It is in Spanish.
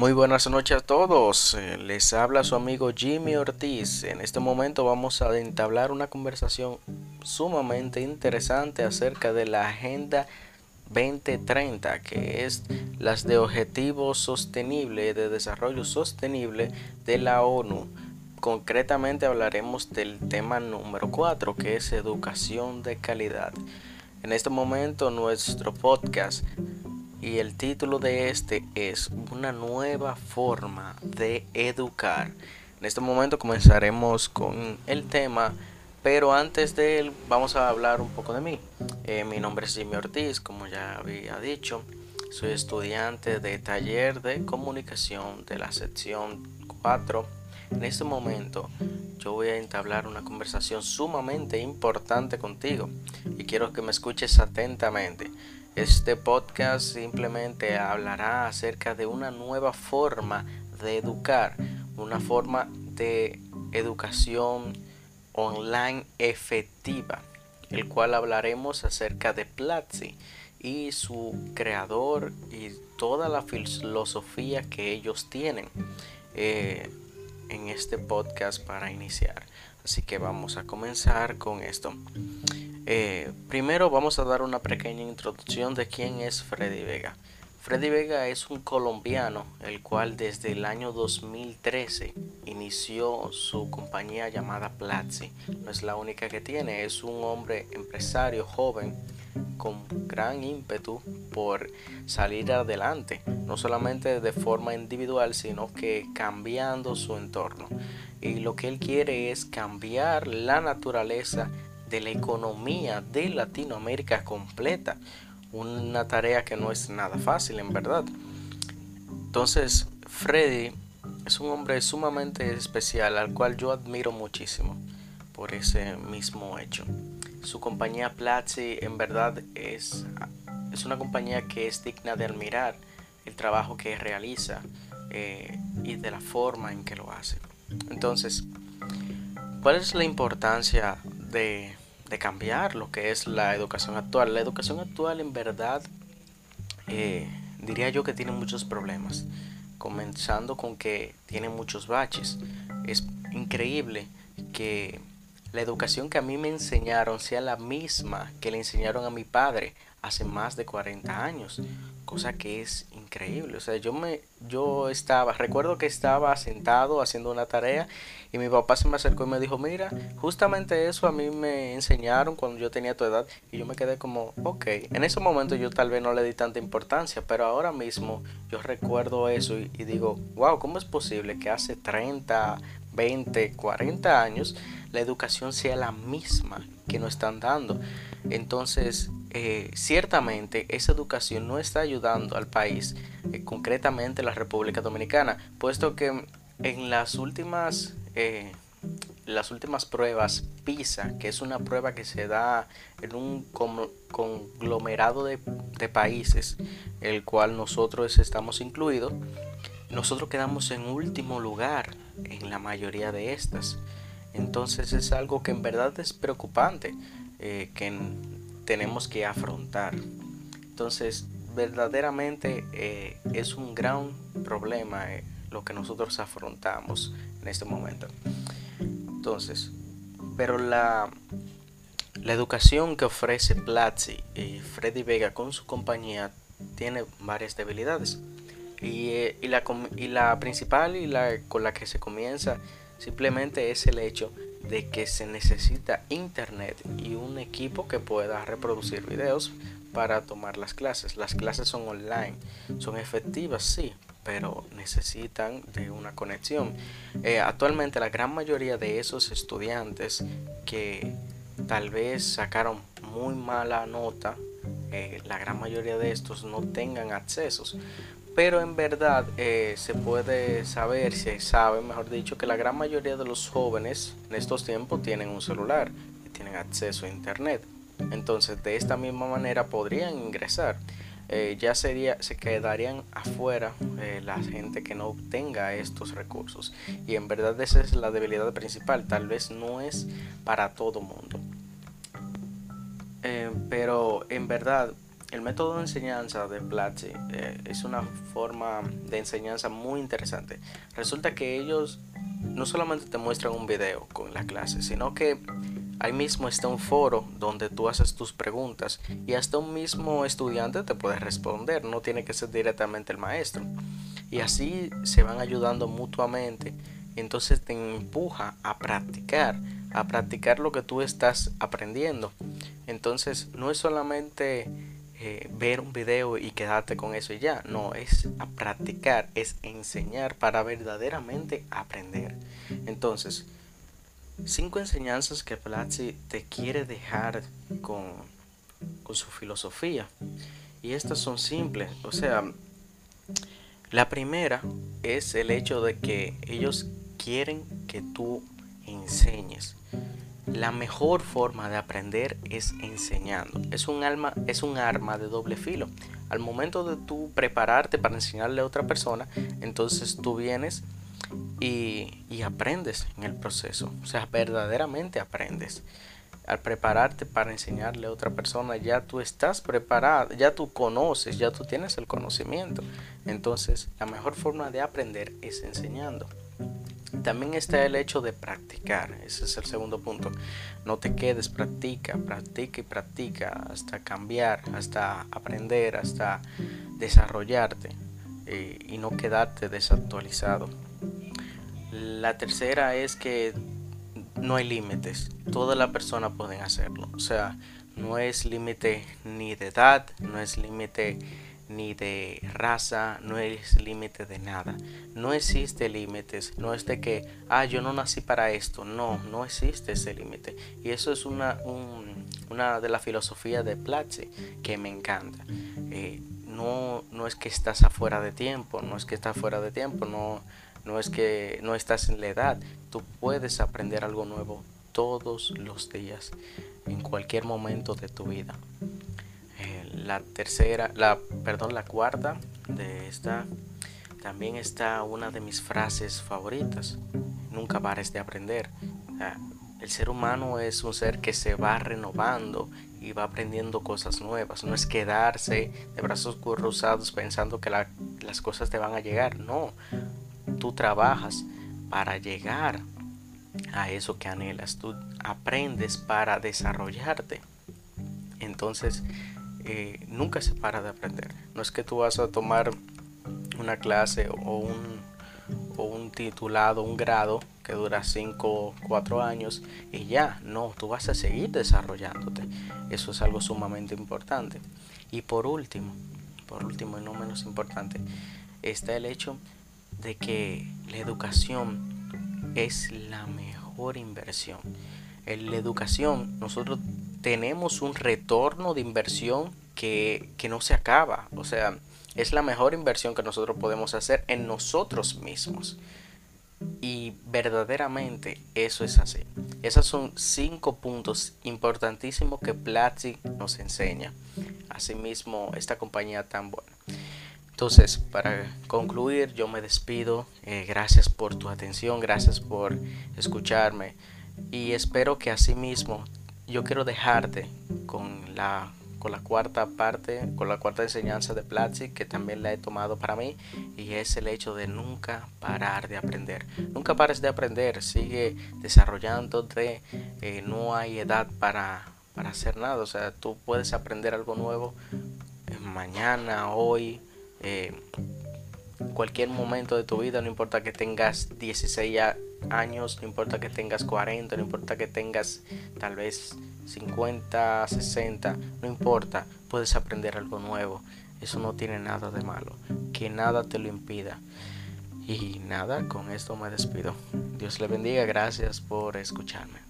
Muy buenas noches a todos, eh, les habla su amigo Jimmy Ortiz. En este momento vamos a entablar una conversación sumamente interesante acerca de la Agenda 2030, que es las de Objetivos Sostenibles de Desarrollo Sostenible de la ONU. Concretamente hablaremos del tema número 4, que es educación de calidad. En este momento nuestro podcast y el título de este es Una nueva forma de educar. En este momento comenzaremos con el tema, pero antes de él vamos a hablar un poco de mí. Eh, mi nombre es Jimmy Ortiz, como ya había dicho. Soy estudiante de taller de comunicación de la sección 4. En este momento yo voy a entablar una conversación sumamente importante contigo y quiero que me escuches atentamente. Este podcast simplemente hablará acerca de una nueva forma de educar, una forma de educación online efectiva, el cual hablaremos acerca de Platzi y su creador y toda la filosofía que ellos tienen eh, en este podcast para iniciar. Así que vamos a comenzar con esto. Eh, primero vamos a dar una pequeña introducción de quién es Freddy Vega. Freddy Vega es un colombiano, el cual desde el año 2013 inició su compañía llamada Platzi. No es la única que tiene, es un hombre empresario joven con gran ímpetu por salir adelante, no solamente de forma individual, sino que cambiando su entorno. Y lo que él quiere es cambiar la naturaleza de la economía de Latinoamérica completa. Una tarea que no es nada fácil, en verdad. Entonces, Freddy es un hombre sumamente especial al cual yo admiro muchísimo por ese mismo hecho. Su compañía Platzi en verdad es, es una compañía que es digna de admirar el trabajo que realiza eh, y de la forma en que lo hace. Entonces, ¿cuál es la importancia de, de cambiar lo que es la educación actual. La educación actual en verdad eh, diría yo que tiene muchos problemas, comenzando con que tiene muchos baches. Es increíble que la educación que a mí me enseñaron sea la misma que le enseñaron a mi padre hace más de 40 años, cosa que es increíble. O sea, yo me yo estaba, recuerdo que estaba sentado haciendo una tarea y mi papá se me acercó y me dijo, "Mira, justamente eso a mí me enseñaron cuando yo tenía tu edad." Y yo me quedé como, ok, en ese momento yo tal vez no le di tanta importancia, pero ahora mismo yo recuerdo eso y, y digo, "Wow, ¿cómo es posible que hace 30, 20, 40 años la educación sea la misma que nos están dando?" Entonces, eh, ciertamente esa educación no está ayudando al país, eh, concretamente la República Dominicana, puesto que en las últimas, eh, las últimas pruebas PISA, que es una prueba que se da en un conglomerado de, de países, el cual nosotros estamos incluidos, nosotros quedamos en último lugar en la mayoría de estas. Entonces es algo que en verdad es preocupante, que en, tenemos que afrontar. Entonces, verdaderamente eh, es un gran problema eh, lo que nosotros afrontamos en este momento. Entonces, pero la, la educación que ofrece Platzi y Freddy Vega con su compañía tiene varias debilidades. Y, eh, y la principal y la con la que se comienza simplemente es el hecho de que se necesita internet y un equipo que pueda reproducir videos para tomar las clases. Las clases son online, son efectivas, sí, pero necesitan de una conexión. Eh, actualmente la gran mayoría de esos estudiantes que tal vez sacaron muy mala nota, eh, la gran mayoría de estos no tengan accesos pero en verdad eh, se puede saber, se sabe, mejor dicho, que la gran mayoría de los jóvenes en estos tiempos tienen un celular y tienen acceso a internet. Entonces, de esta misma manera podrían ingresar. Eh, ya sería, se quedarían afuera eh, la gente que no tenga estos recursos. Y en verdad esa es la debilidad principal. Tal vez no es para todo mundo. pero en verdad el método de enseñanza de Platzi eh, es una forma de enseñanza muy interesante. Resulta que ellos no solamente te muestran un video con la clase, sino que ahí mismo está un foro donde tú haces tus preguntas y hasta un mismo estudiante te puede responder, no tiene que ser directamente el maestro. Y así se van ayudando mutuamente. Entonces te empuja a practicar, a practicar lo que tú estás aprendiendo. Entonces no es solamente eh, ver un video y quedarte con eso y ya. No, es a practicar, es enseñar para verdaderamente aprender. Entonces, cinco enseñanzas que Platzi te quiere dejar con, con su filosofía. Y estas son simples. O sea, la primera es el hecho de que ellos quieren que tú enseñes. La mejor forma de aprender es enseñando. Es un, alma, es un arma de doble filo. Al momento de tú prepararte para enseñarle a otra persona, entonces tú vienes y, y aprendes en el proceso. O sea, verdaderamente aprendes. Al prepararte para enseñarle a otra persona, ya tú estás preparado, ya tú conoces, ya tú tienes el conocimiento. Entonces, la mejor forma de aprender es enseñando. También está el hecho de practicar, ese es el segundo punto. No te quedes, practica, practica y practica hasta cambiar, hasta aprender, hasta desarrollarte eh, y no quedarte desactualizado. La tercera es que no hay límites, todas las personas pueden hacerlo, o sea, no es límite ni de edad, no es límite ni de raza, no es límite de nada. No existe límites, no es de que, ah, yo no nací para esto. No, no existe ese límite. Y eso es una, una de las filosofías de Platzi que me encanta. Eh, no, no es que estás afuera de tiempo, no es que estás fuera de tiempo, no, no es que no estás en la edad. Tú puedes aprender algo nuevo todos los días, en cualquier momento de tu vida la tercera, la, perdón, la cuarta de esta también está una de mis frases favoritas. Nunca pares de aprender. El ser humano es un ser que se va renovando y va aprendiendo cosas nuevas. No es quedarse de brazos cruzados pensando que las cosas te van a llegar. No, tú trabajas para llegar a eso que anhelas. Tú aprendes para desarrollarte. Entonces, eh, nunca se para de aprender. No es que tú vas a tomar una clase o un, o un titulado, un grado que dura 5 o 4 años y ya, no, tú vas a seguir desarrollándote. Eso es algo sumamente importante. Y por último, por último y no menos importante, está el hecho de que la educación es la mejor inversión. En la educación nosotros tenemos un retorno de inversión que, no se acaba. O sea, es la mejor inversión que nosotros podemos hacer en nosotros mismos. Y verdaderamente eso es así. Esos son cinco puntos importantísimos que Platzi nos enseña. Asimismo, esta compañía tan buena. Entonces, para concluir, yo me despido. Eh, gracias por tu atención, gracias por escucharme. Y espero que asimismo yo quiero dejarte con la, con la cuarta parte, con la cuarta enseñanza de Platzi que también la he tomado para mí y es el hecho de nunca parar de aprender. Nunca pares de aprender, sigue desarrollándote, eh, no hay edad para, para hacer nada, o sea, tú puedes aprender algo nuevo eh, mañana, hoy. Eh, cualquier momento de tu vida, no importa que tengas 16 años, no importa que tengas 40, no importa que tengas tal vez 50, 60, no importa, puedes aprender algo nuevo. Eso no tiene nada de malo, que nada te lo impida. Y nada, con esto me despido. Dios le bendiga, gracias por escucharme.